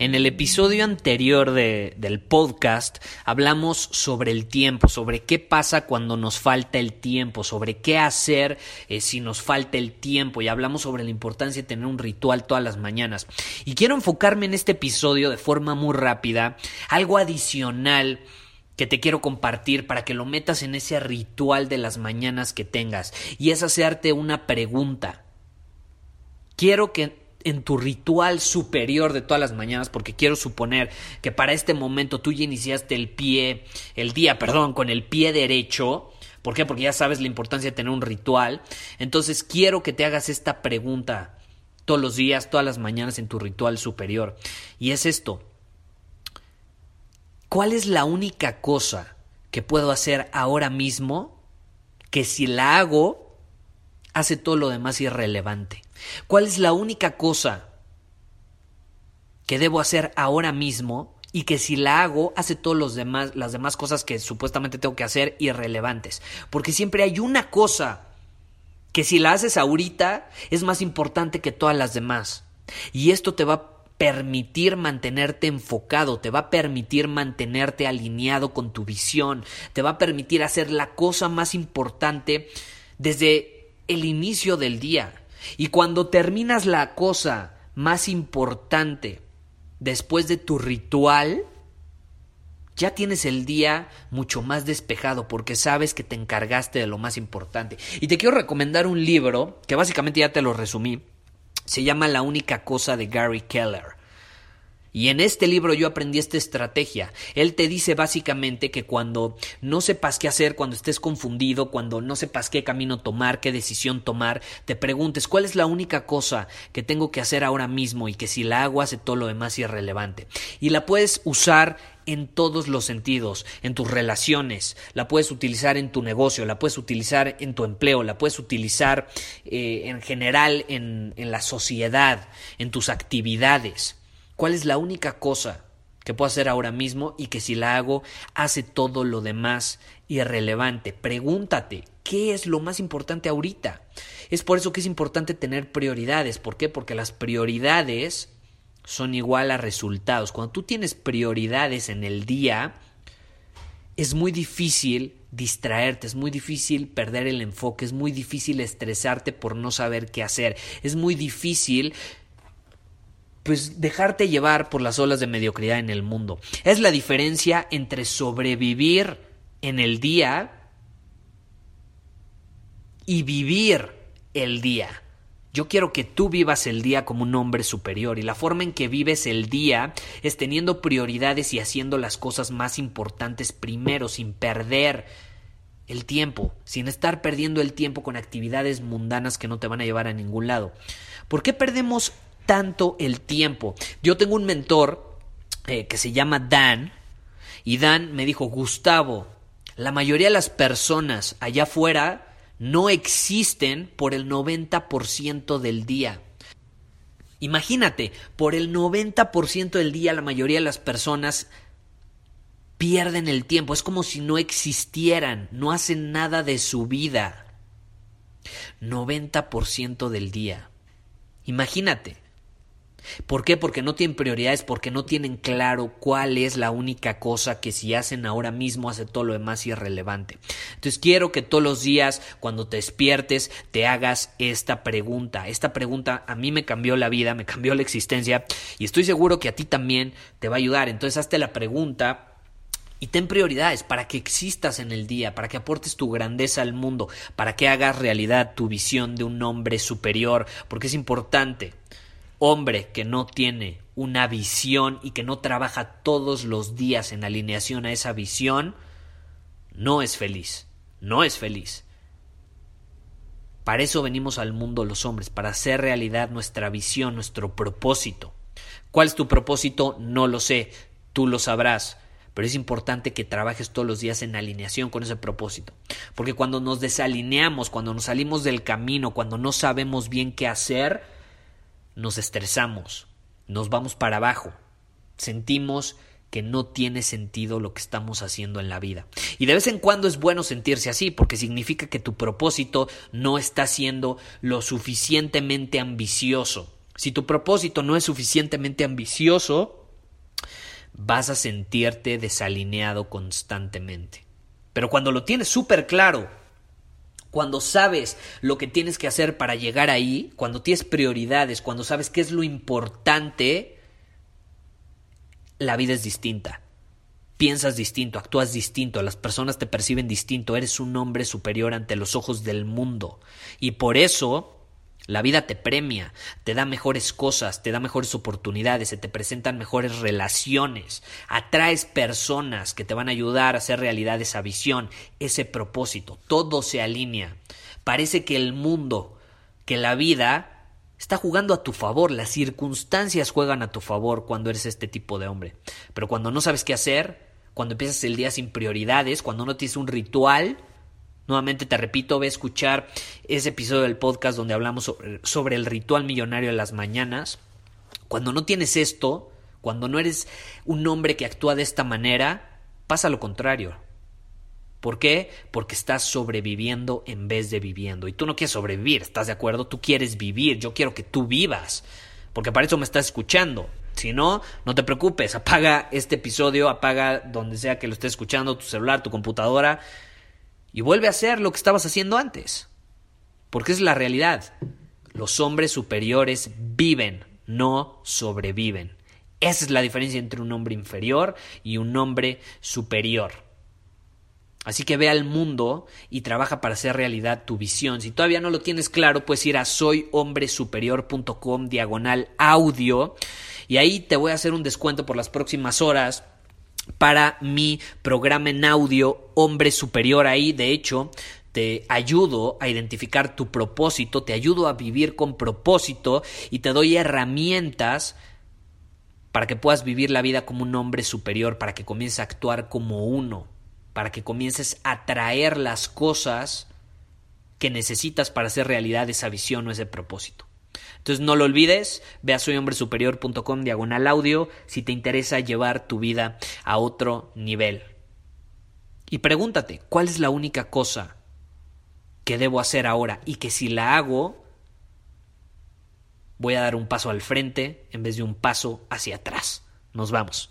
En el episodio anterior del podcast hablamos sobre el tiempo, sobre qué pasa cuando nos falta el tiempo, sobre qué hacer eh, si nos falta el tiempo y hablamos sobre la importancia de tener un ritual todas las mañanas. Y quiero enfocarme en este episodio de forma muy rápida, algo adicional que te quiero compartir para que lo metas en ese ritual de las mañanas que tengas y es hacerte una pregunta. Quiero que en tu ritual superior de todas las mañanas, porque quiero suponer que para este momento tú ya iniciaste el pie, el día, perdón, con el pie derecho. ¿Por qué? Porque ya sabes la importancia de tener un ritual. Entonces quiero que te hagas esta pregunta todos los días, todas las mañanas en tu ritual superior. Y es esto. ¿Cuál es la única cosa que puedo hacer ahora mismo que si la hago hace todo lo demás irrelevante? ¿Cuál es la única cosa que debo hacer ahora mismo y que si la hago hace todas los demás, las demás cosas que supuestamente tengo que hacer irrelevantes? Porque siempre hay una cosa que si la haces ahorita es más importante que todas las demás. Y esto te va a permitir mantenerte enfocado, te va a permitir mantenerte alineado con tu visión, te va a permitir hacer la cosa más importante desde el inicio del día. Y cuando terminas la cosa más importante después de tu ritual, ya tienes el día mucho más despejado porque sabes que te encargaste de lo más importante. Y te quiero recomendar un libro que básicamente ya te lo resumí. Se llama La única cosa de Gary Keller. Y en este libro yo aprendí esta estrategia. Él te dice básicamente que cuando no sepas qué hacer, cuando estés confundido, cuando no sepas qué camino tomar, qué decisión tomar, te preguntes cuál es la única cosa que tengo que hacer ahora mismo y que si la hago hace todo lo demás irrelevante. Y la puedes usar en todos los sentidos, en tus relaciones, la puedes utilizar en tu negocio, la puedes utilizar en tu empleo, la puedes utilizar eh, en general en, en la sociedad, en tus actividades. ¿Cuál es la única cosa que puedo hacer ahora mismo y que si la hago hace todo lo demás irrelevante? Pregúntate, ¿qué es lo más importante ahorita? Es por eso que es importante tener prioridades. ¿Por qué? Porque las prioridades son igual a resultados. Cuando tú tienes prioridades en el día, es muy difícil distraerte, es muy difícil perder el enfoque, es muy difícil estresarte por no saber qué hacer, es muy difícil pues dejarte llevar por las olas de mediocridad en el mundo. Es la diferencia entre sobrevivir en el día y vivir el día. Yo quiero que tú vivas el día como un hombre superior y la forma en que vives el día es teniendo prioridades y haciendo las cosas más importantes primero sin perder el tiempo, sin estar perdiendo el tiempo con actividades mundanas que no te van a llevar a ningún lado. ¿Por qué perdemos tanto el tiempo. Yo tengo un mentor eh, que se llama Dan y Dan me dijo, Gustavo, la mayoría de las personas allá afuera no existen por el 90% del día. Imagínate, por el 90% del día la mayoría de las personas pierden el tiempo, es como si no existieran, no hacen nada de su vida. 90% del día. Imagínate. ¿Por qué? Porque no tienen prioridades, porque no tienen claro cuál es la única cosa que si hacen ahora mismo hace todo lo demás irrelevante. Entonces quiero que todos los días cuando te despiertes te hagas esta pregunta. Esta pregunta a mí me cambió la vida, me cambió la existencia y estoy seguro que a ti también te va a ayudar. Entonces hazte la pregunta Y ten prioridades para que existas en el día, para que aportes tu grandeza al mundo, para que hagas realidad tu visión de un hombre superior, porque es importante. Hombre que no tiene una visión y que no trabaja todos los días en alineación a esa visión, no es feliz, no es feliz. Para eso venimos al mundo los hombres, para hacer realidad nuestra visión, nuestro propósito. ¿Cuál es tu propósito? No lo sé, tú lo sabrás pero es importante que trabajes todos los días en alineación con ese propósito. Porque cuando nos desalineamos, cuando nos salimos del camino, cuando no sabemos bien qué hacer, nos estresamos, nos vamos para abajo, sentimos que no tiene sentido lo que estamos haciendo en la vida. Y de vez en cuando es bueno sentirse así, porque significa que tu propósito no está siendo lo suficientemente ambicioso. Si tu propósito no es suficientemente ambicioso, vas a sentirte desalineado constantemente. Pero cuando lo tienes súper claro, cuando sabes lo que tienes que hacer para llegar ahí, cuando tienes prioridades, cuando sabes qué es lo importante, la vida es distinta. Piensas distinto, actúas distinto, las personas te perciben distinto, eres un hombre superior ante los ojos del mundo. Y por eso la vida te premia, te da mejores cosas, te da mejores oportunidades, se te presentan mejores relaciones, atraes personas que te van a ayudar a hacer realidad esa visión, ese propósito, todo se alinea. Parece que el mundo, que la vida está jugando a tu favor, las circunstancias juegan a tu favor cuando eres este tipo de hombre. Pero cuando no sabes qué hacer, cuando empiezas el día sin prioridades, cuando no tienes un ritual, Nuevamente te repito, ve a escuchar ese episodio del podcast donde hablamos sobre, el ritual millonario de las mañanas. Cuando no tienes esto, cuando no eres un hombre que actúa de esta manera, pasa lo contrario. ¿Por qué? Porque estás sobreviviendo en vez de viviendo. Y tú no quieres sobrevivir, ¿estás de acuerdo? Tú quieres vivir, yo quiero que tú vivas. Porque para eso me estás escuchando. Si no, no te preocupes, apaga este episodio, apaga donde sea que lo estés escuchando, tu celular, tu computadora, y vuelve a hacer lo que estabas haciendo antes. Porque es la realidad. Los hombres superiores viven, no sobreviven. Esa es la diferencia entre un hombre inferior y un hombre superior. Así que ve al mundo y trabaja para hacer realidad tu visión. Si todavía no lo tienes claro, puedes ir a soyhombresuperior.com diagonal audio y ahí te voy a hacer un descuento por las próximas horas para mi programa en audio Hombre Superior. Ahí, de hecho, te ayudo a identificar tu propósito, te ayudo a vivir con propósito y te doy herramientas para que puedas vivir la vida como un hombre superior, para que comiences a actuar como uno, para que comiences a traer las cosas que necesitas para hacer realidad esa visión o ese propósito. Entonces no lo olvides, ve a soyhombresuperior.com diagonal audio si te interesa llevar tu vida a otro nivel. Y pregúntate, ¿cuál es la única cosa que debo hacer ahora y que si la hago voy a dar un paso al frente en vez de un paso hacia atrás? Nos vamos.